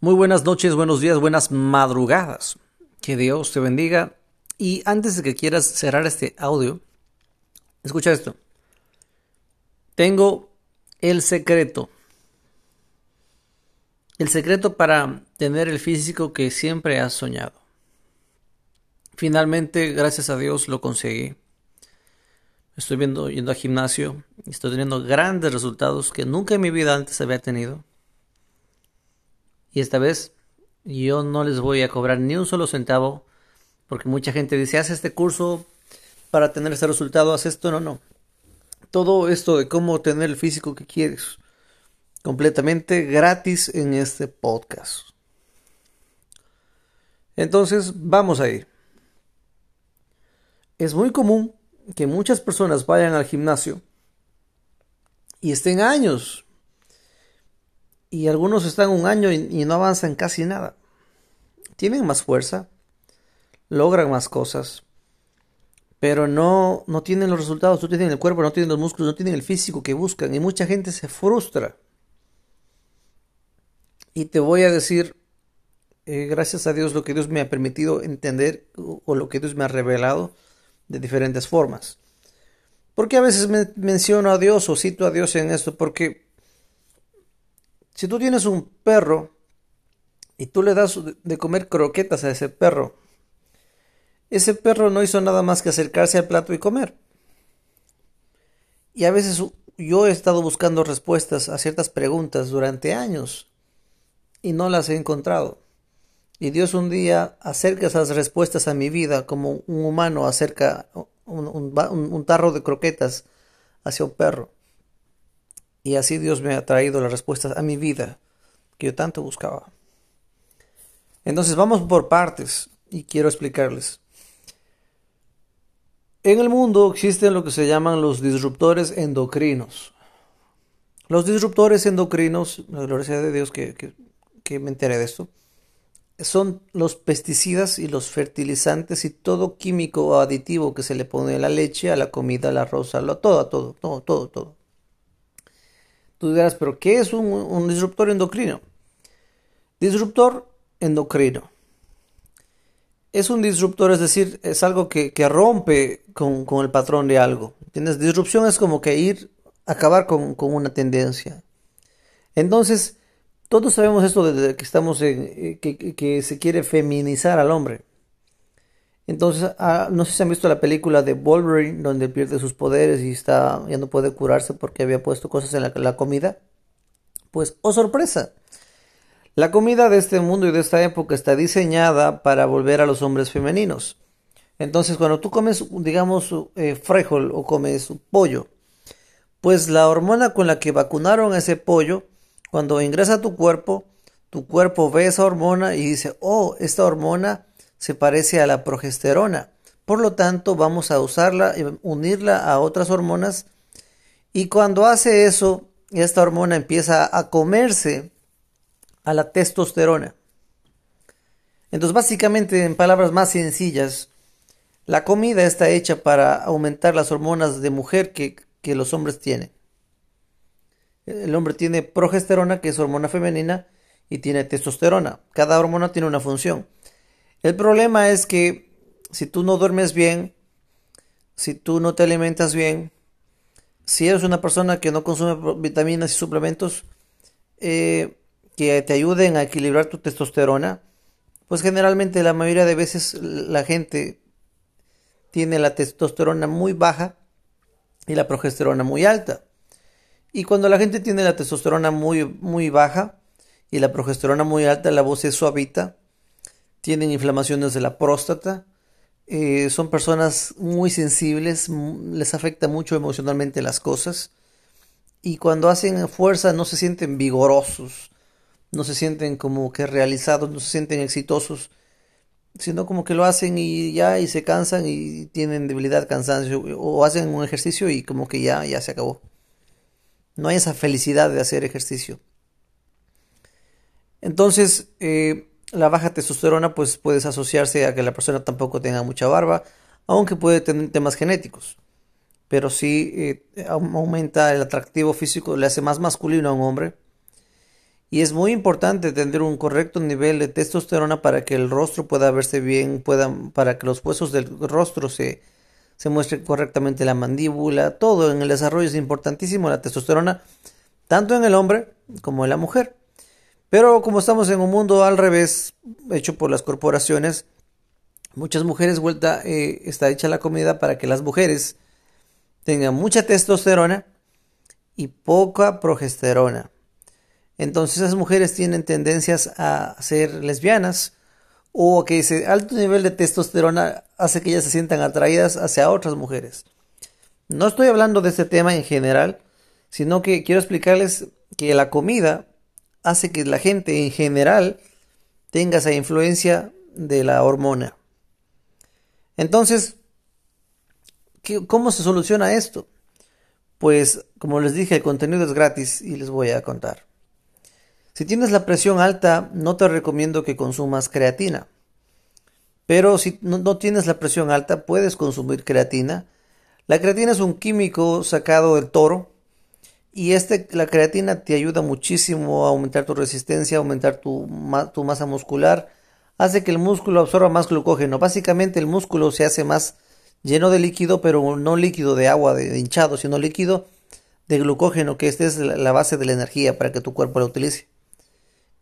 Muy buenas noches, buenos días, buenas madrugadas. Que Dios te bendiga. Y antes de que quieras cerrar este audio, escucha esto. Tengo el secreto. El secreto para tener el físico que siempre has soñado. Finalmente, gracias a Dios, lo conseguí. Estoy viendo, yendo al gimnasio y estoy teniendo grandes resultados que nunca en mi vida antes había tenido. Y esta vez yo no les voy a cobrar ni un solo centavo porque mucha gente dice, haz este curso para tener este resultado, haz esto, no, no. Todo esto de cómo tener el físico que quieres, completamente gratis en este podcast. Entonces, vamos a ir. Es muy común que muchas personas vayan al gimnasio y estén años y algunos están un año y, no avanzan casi nada. Tienen más fuerza, logran más cosas, pero no, no tienen los resultados, no tienen el cuerpo, no tienen los músculos, no tienen el físico que buscan y mucha gente se frustra. Y te voy a decir, eh, gracias a Dios, lo que Dios me ha permitido entender o, lo que Dios me ha revelado de diferentes formas. Porque a veces me menciono a Dios o cito a Dios en esto, porque si tú tienes un perro y tú le das de comer croquetas a ese perro, ese perro no hizo nada más que acercarse al plato y comer. Y a veces yo he estado buscando respuestas a ciertas preguntas durante años y no las he encontrado. Y Dios un día acerca esas respuestas a mi vida como un humano acerca un, tarro de croquetas hacia un perro. Y así Dios me ha traído las respuestas a mi vida que yo tanto buscaba. Entonces vamos por partes y quiero explicarles. En el mundo existen lo que se llaman los disruptores endocrinos. Los disruptores endocrinos, la gloria de Dios que, que me enteré de esto, son los pesticidas y los fertilizantes y todo químico o aditivo que se le pone a la leche, a la comida, al arroz, a lo, todo, todo, todo, todo, todo. Tú dirás, pero ¿qué es un, disruptor endocrino? Disruptor endocrino. Es un disruptor, es decir, es algo que, rompe con, el patrón de algo. ¿Tienes? Disrupción es como que ir, acabar con, una tendencia. Entonces, todos sabemos esto desde que estamos en, eh, que se quiere feminizar al hombre. Entonces, ah, no sé si han visto la película de Wolverine, donde pierde sus poderes y está, ya no puede curarse porque había puesto cosas en la, comida. Pues, oh sorpresa, la comida de este mundo y de esta época está diseñada para volver a los hombres femeninos. Entonces, cuando tú comes, digamos, eh, frijol o comes pollo, pues la hormona con la que vacunaron ese pollo, cuando ingresa a tu cuerpo, tu cuerpo ve esa hormona y dice, oh, esta hormona se parece a la progesterona. Por lo tanto, vamos a usarla, y unirla a otras hormonas. Y cuando hace eso, esta hormona empieza a comerse a la testosterona. Entonces, básicamente, en palabras más sencillas, la comida está hecha para aumentar las hormonas de mujer que, que los hombres tienen. El hombre tiene progesterona, que es hormona femenina, y tiene testosterona. Cada hormona tiene una función. El problema es que si tú no duermes bien, si tú no te alimentas bien, si eres una persona que no consume vitaminas y suplementos eh, que te ayuden a equilibrar tu testosterona, pues generalmente la mayoría de veces la gente tiene la testosterona muy baja y la progesterona muy alta. Y cuando la gente tiene la testosterona muy, muy baja y la progesterona muy alta, la voz se suavita tienen inflamaciones de la próstata, eh, son personas muy sensibles, les afecta mucho emocionalmente las cosas y cuando hacen fuerza no se sienten vigorosos, no se sienten como que realizados, no se sienten exitosos, sino como que lo hacen y ya y se cansan y tienen debilidad, cansancio o hacen un ejercicio y como que ya ya se acabó. No hay esa felicidad de hacer ejercicio. Entonces, eh, la baja testosterona pues puede asociarse a que la persona tampoco tenga mucha barba, aunque puede tener temas genéticos. Pero sí eh, aumenta el atractivo físico, le hace más masculino a un hombre. Y es muy importante tener un correcto nivel de testosterona para que el rostro pueda verse bien, para que los huesos del rostro se, se muestren correctamente la mandíbula, todo en el desarrollo es importantísimo la testosterona, tanto en el hombre como en la mujer. Pero como estamos en un mundo al revés, hecho por las corporaciones, muchas mujeres vuelta eh, está hecha la comida para que las mujeres tengan mucha testosterona y poca progesterona. Entonces esas mujeres tienen tendencias a ser lesbianas o que ese alto nivel de testosterona hace que ellas se sientan atraídas hacia otras mujeres. No estoy hablando de este tema en general, sino que quiero explicarles que la comida hace que la gente en general tenga esa influencia de la hormona. Entonces, ¿cómo se soluciona esto? Pues, como les dije, el contenido es gratis y les voy a contar. Si tienes la presión alta, no te recomiendo que consumas creatina. Pero si no, tienes la presión alta, puedes consumir creatina. La creatina es un químico sacado del toro. Y este, la creatina te ayuda muchísimo a aumentar tu resistencia, a aumentar tu, tu masa muscular. Hace que el músculo absorba más glucógeno. Básicamente el músculo se hace más lleno de líquido, pero no líquido de agua, de hinchado, sino líquido de glucógeno, que esta es la base de la energía para que tu cuerpo la utilice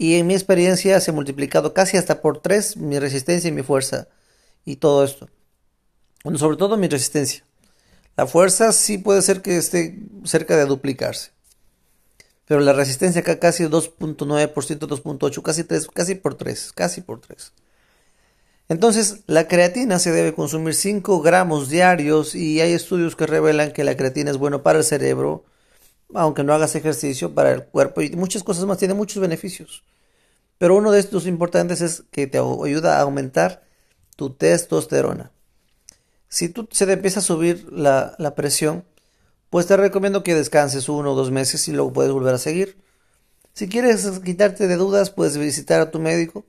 y en mi experiencia se ha multiplicado casi hasta por tres mi resistencia y mi fuerza y todo esto. Bueno, sobre todo mi resistencia. La fuerza sí puede ser que esté cerca de duplicarse. Pero la resistencia acá casi 2.9%, 2.8, casi 3, casi por 3, casi por 3. Entonces, la creatina se debe consumir 5 gramos diarios y hay estudios que revelan que la creatina es bueno para el cerebro, aunque no hagas ejercicio, para el cuerpo y muchas cosas más, tiene muchos beneficios. Pero uno de estos importantes es que te ayuda a aumentar tu testosterona. Si tú se te empieza a subir la, la presión, pues te recomiendo que descanses uno o dos meses y luego puedes volver a seguir. Si quieres quitarte de dudas, puedes visitar a tu médico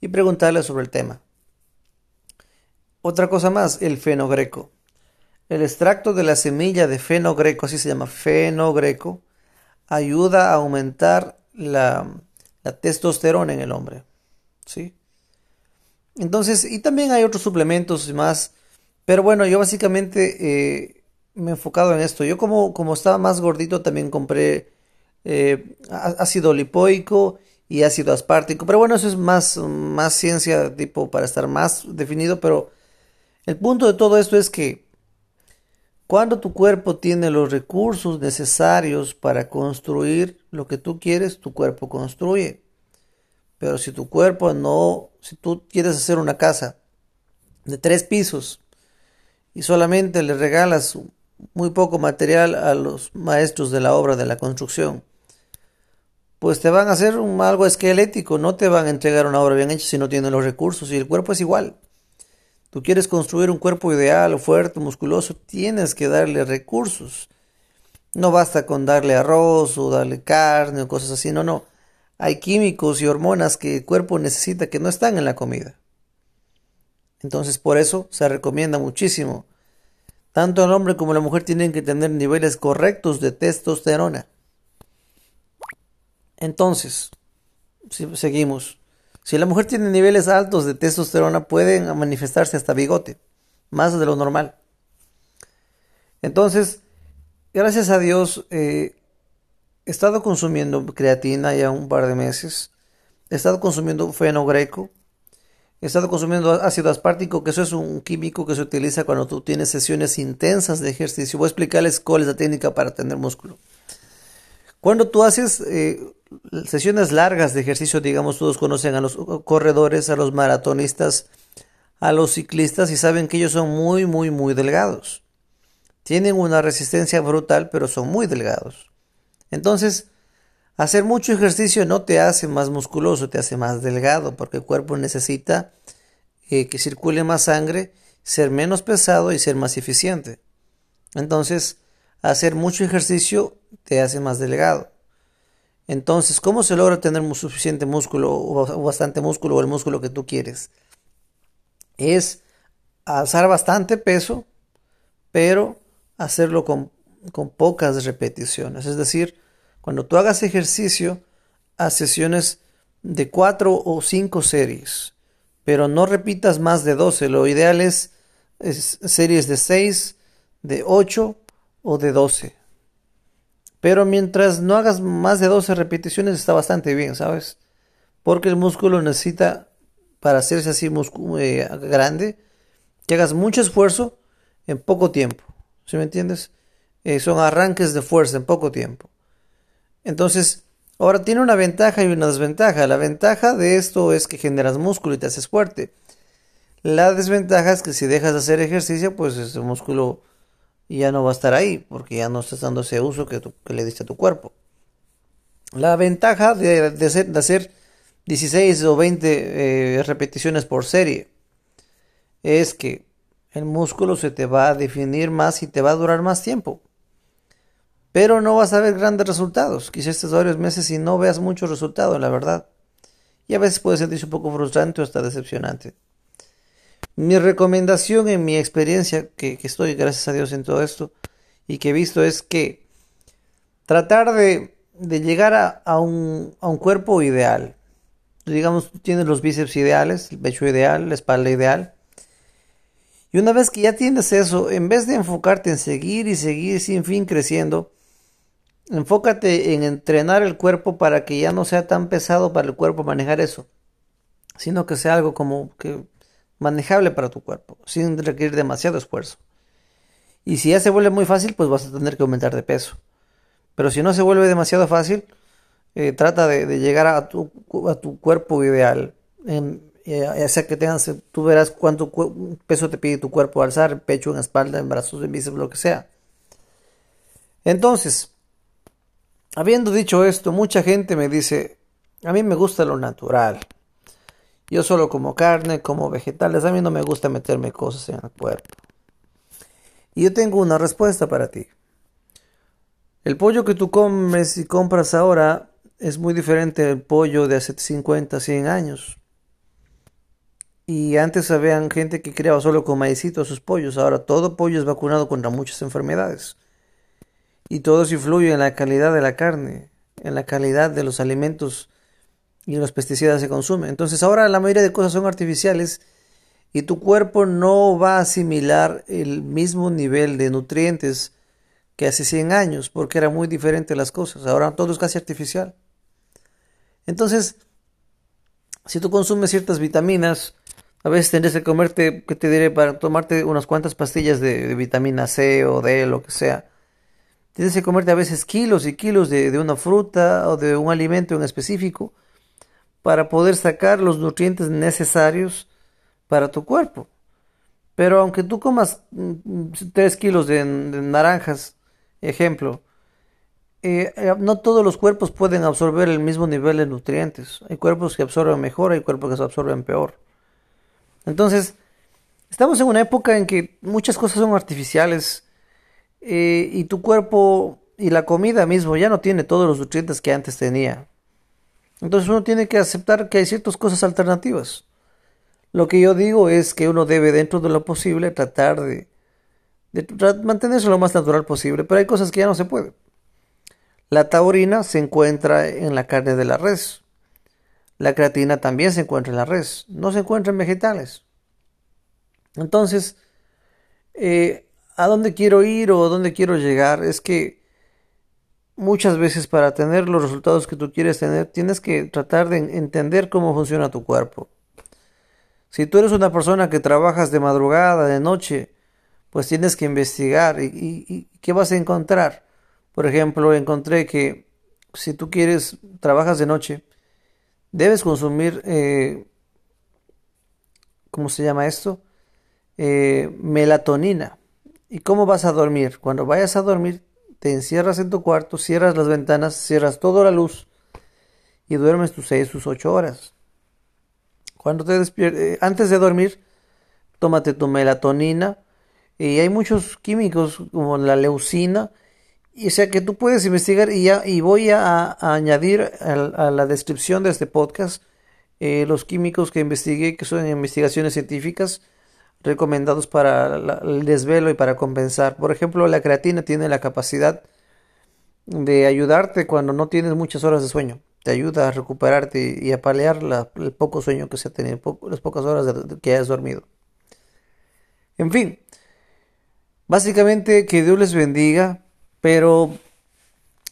y preguntarle sobre el tema. Otra cosa más, el fenogreco. El extracto de la semilla de fenogreco, así se llama fenogreco, ayuda a aumentar la, testosterona en el hombre. ¿Sí? Entonces, y también hay otros suplementos más. Pero bueno, yo básicamente eh, me he enfocado en esto. Yo como, como estaba más gordito también compré eh, ácido lipoico y ácido aspartico. Pero bueno, eso es más, más ciencia tipo para estar más definido. Pero el punto de todo esto es que cuando tu cuerpo tiene los recursos necesarios para construir lo que tú quieres, tu cuerpo construye. Pero si tu cuerpo no, si tú quieres hacer una casa de tres pisos y solamente le regalas muy poco material a los maestros de la obra de la construcción, pues te van a hacer un, algo esquelético, no te van a entregar una obra bien hecha si no tienen los recursos y el cuerpo es igual. Tú quieres construir un cuerpo ideal, fuerte, musculoso, tienes que darle recursos. No basta con darle arroz o darle carne o cosas así, no, no. Hay químicos y hormonas que el cuerpo necesita que no están en la comida. Entonces por eso se recomienda muchísimo. Tanto el hombre como la mujer tienen que tener niveles correctos de testosterona. Entonces, si seguimos. Si la mujer tiene niveles altos de testosterona, pueden manifestarse hasta bigote, más de lo normal. Entonces, gracias a Dios, eh, he estado consumiendo creatina ya un par de meses. He estado consumiendo fenogreco. He estado consumiendo ácido aspartico, que eso es un químico que se utiliza cuando tú tienes sesiones intensas de ejercicio. Voy a explicarles cuál es la técnica para tener músculo. Cuando tú haces eh, sesiones largas de ejercicio, digamos, todos conocen a los corredores, a los maratonistas, a los ciclistas y saben que ellos son muy, muy, muy delgados. Tienen una resistencia brutal, pero son muy delgados. Entonces, hacer mucho ejercicio no te hace más musculoso, te hace más delgado, porque el cuerpo necesita eh, que circule más sangre, ser menos pesado y ser más eficiente. Entonces, hacer mucho ejercicio te hace más delgado. Entonces, ¿cómo se logra tener suficiente músculo o bastante músculo o el músculo que tú quieres? Es alzar bastante peso, pero hacerlo con, con pocas repeticiones. Es decir, cuando tú hagas ejercicio, a sesiones de 4 o 5 series, pero no repitas más de 12. Lo ideal es, series de 6, de 8 o de 12. Pero mientras no hagas más de 12 repeticiones está bastante bien, ¿sabes? Porque el músculo necesita, para hacerse así eh, grande, que hagas mucho esfuerzo en poco tiempo. ¿Sí me entiendes? Eh, son arranques de fuerza en poco tiempo. Entonces, ahora tiene una ventaja y una desventaja. La ventaja de esto es que generas músculo y te haces fuerte. La desventaja es que si dejas de hacer ejercicio, pues ese músculo ya no va a estar ahí, porque ya no estás dando ese uso que, le diste a tu cuerpo. La ventaja de, hacer, 16 o 20 eh, repeticiones por serie es que el músculo se te va a definir más y te va a durar más tiempo pero no vas a ver grandes resultados. Quizás estés varios meses y no veas muchos resultados, la verdad. Y a veces puede sentirse un poco frustrante o hasta decepcionante. Mi recomendación en mi experiencia, que, estoy gracias a Dios en todo esto, y que he visto es que tratar de, llegar a, un, cuerpo ideal. Digamos, tienes los bíceps ideales, el pecho ideal, la espalda ideal. Y una vez que ya tienes eso, en vez de enfocarte en seguir y seguir sin fin creciendo, Enfócate en entrenar el cuerpo para que ya no sea tan pesado para el cuerpo manejar eso, sino que sea algo como que manejable para tu cuerpo, sin requerir demasiado esfuerzo. Y si ya se vuelve muy fácil, pues vas a tener que aumentar de peso. Pero si no se vuelve demasiado fácil, eh, trata de, llegar a tu, cuerpo ideal. En, eh, sea que tengas, tú verás cuánto peso te pide tu cuerpo alzar, pecho, en espalda, en brazos, en bíceps, lo que sea. Entonces, Habiendo dicho esto, mucha gente me dice, a mí me gusta lo natural. Yo solo como carne, como vegetales, a mí no me gusta meterme cosas en el cuerpo. Y yo tengo una respuesta para ti. El pollo que tú comes y compras ahora es muy diferente al pollo de hace 50, 100 años. Y antes habían gente que criaba solo con maicito sus pollos, ahora todo pollo es vacunado contra muchas enfermedades. Y todo eso influye en la calidad de la carne, en la calidad de los alimentos y los pesticidas se consumen. Entonces ahora la mayoría de cosas son artificiales y tu cuerpo no va a asimilar el mismo nivel de nutrientes que hace 100 años, porque era muy diferente las cosas. Ahora todo es casi artificial. Entonces, si tú consumes ciertas vitaminas, a veces tendrás que comerte, que te diré, para tomarte unas cuantas pastillas de, de vitamina C o D, lo que sea Tienes que comerte a veces kilos y kilos de, una fruta o de un alimento en específico para poder sacar los nutrientes necesarios para tu cuerpo. Pero aunque tú comas 3 mm, kilos de, naranjas, ejemplo, eh, eh, no todos los cuerpos pueden absorber el mismo nivel de nutrientes. Hay cuerpos que absorben mejor, hay cuerpos que se absorben peor. Entonces, estamos en una época en que muchas cosas son artificiales eh, y tu cuerpo y la comida mismo ya no tiene todos los nutrientes que antes tenía. Entonces uno tiene que aceptar que hay ciertas cosas alternativas. Lo que yo digo es que uno debe dentro de lo posible tratar de, mantenerse lo más natural posible, pero hay cosas que ya no se puede. La taurina se encuentra en la carne de la res. La creatina también se encuentra en la res. No se encuentra en vegetales. Entonces, eh, a dónde quiero ir o dónde quiero llegar es que muchas veces para tener los resultados que tú quieres tener tienes que tratar de entender cómo funciona tu cuerpo. Si tú eres una persona que trabajas de madrugada, de noche, pues tienes que investigar y, ¿qué vas a encontrar? Por ejemplo, encontré que si tú quieres, trabajas de noche, debes consumir, eh, ¿cómo se llama esto? Eh, melatonina. ¿Y cómo vas a dormir? Cuando vayas a dormir, te encierras en tu cuarto, cierras las ventanas, cierras toda la luz y duermes tus 6, tus 8 horas. Cuando te despiertes, eh, antes de dormir, tómate tu melatonina y hay muchos químicos como la leucina y o sea que tú puedes investigar y ya y voy a, añadir a, la descripción de este podcast eh, los químicos que investigué que son investigaciones científicas recomendados para el desvelo y para compensar. Por ejemplo, la creatina tiene la capacidad de ayudarte cuando no tienes muchas horas de sueño. te ayuda a recuperarte y a paliar el poco sueño que se ha tenido, las pocas horas que hayas dormido. En fin, básicamente que Dios les bendiga, pero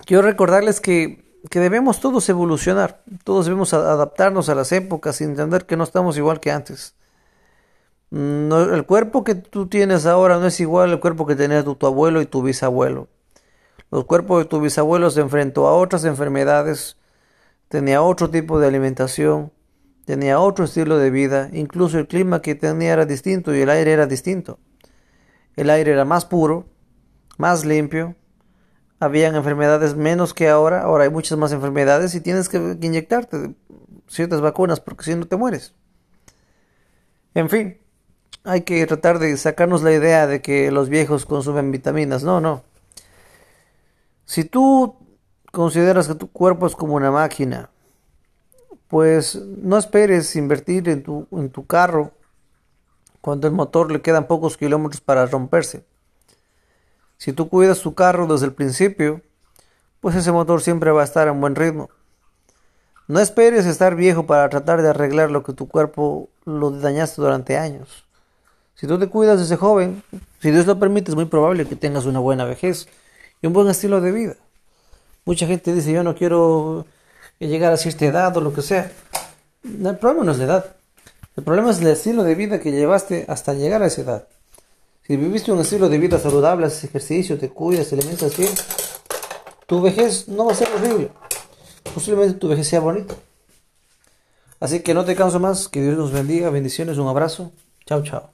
quiero recordarles que, que debemos todos evolucionar, todos debemos adaptarnos a las épocas y entender que no estamos igual que antes. No, el cuerpo que tú tienes ahora no es igual al cuerpo que tenía tu, tu abuelo y tu bisabuelo. Los cuerpos de tu bisabuelo se enfrentó a otras enfermedades, tenía otro tipo de alimentación, tenía otro estilo de vida, incluso el clima que tenía era distinto y el aire era distinto. El aire era más puro, más limpio, habían enfermedades menos que ahora, ahora hay muchas más enfermedades y tienes que inyectarte ciertas vacunas porque si no te mueres. En fin, hay que tratar de sacarnos la idea de que los viejos consumen vitaminas. No, no. Si tú consideras que tu cuerpo es como una máquina, pues no esperes invertir en tu, en tu carro cuando el motor le quedan pocos kilómetros para romperse. Si tú cuidas tu carro desde el principio, pues ese motor siempre va a estar en buen ritmo. No esperes estar viejo para tratar de arreglar lo que tu cuerpo lo dañaste durante años. Si tú te cuidas desde joven, si Dios lo permite, es muy probable que tengas una buena vejez y un buen estilo de vida. Mucha gente dice, yo no quiero llegar a cierta edad o lo que sea. El problema no es la edad. El problema es el estilo de vida que llevaste hasta llegar a esa edad. Si viviste un estilo de vida saludable, haces ejercicio, te cuidas, te alimentas bien, tu vejez no va a ser horrible. Posiblemente tu vejez sea bonita. Así que no te canso más. Que Dios nos bendiga. Bendiciones. Un abrazo. Chao, chao.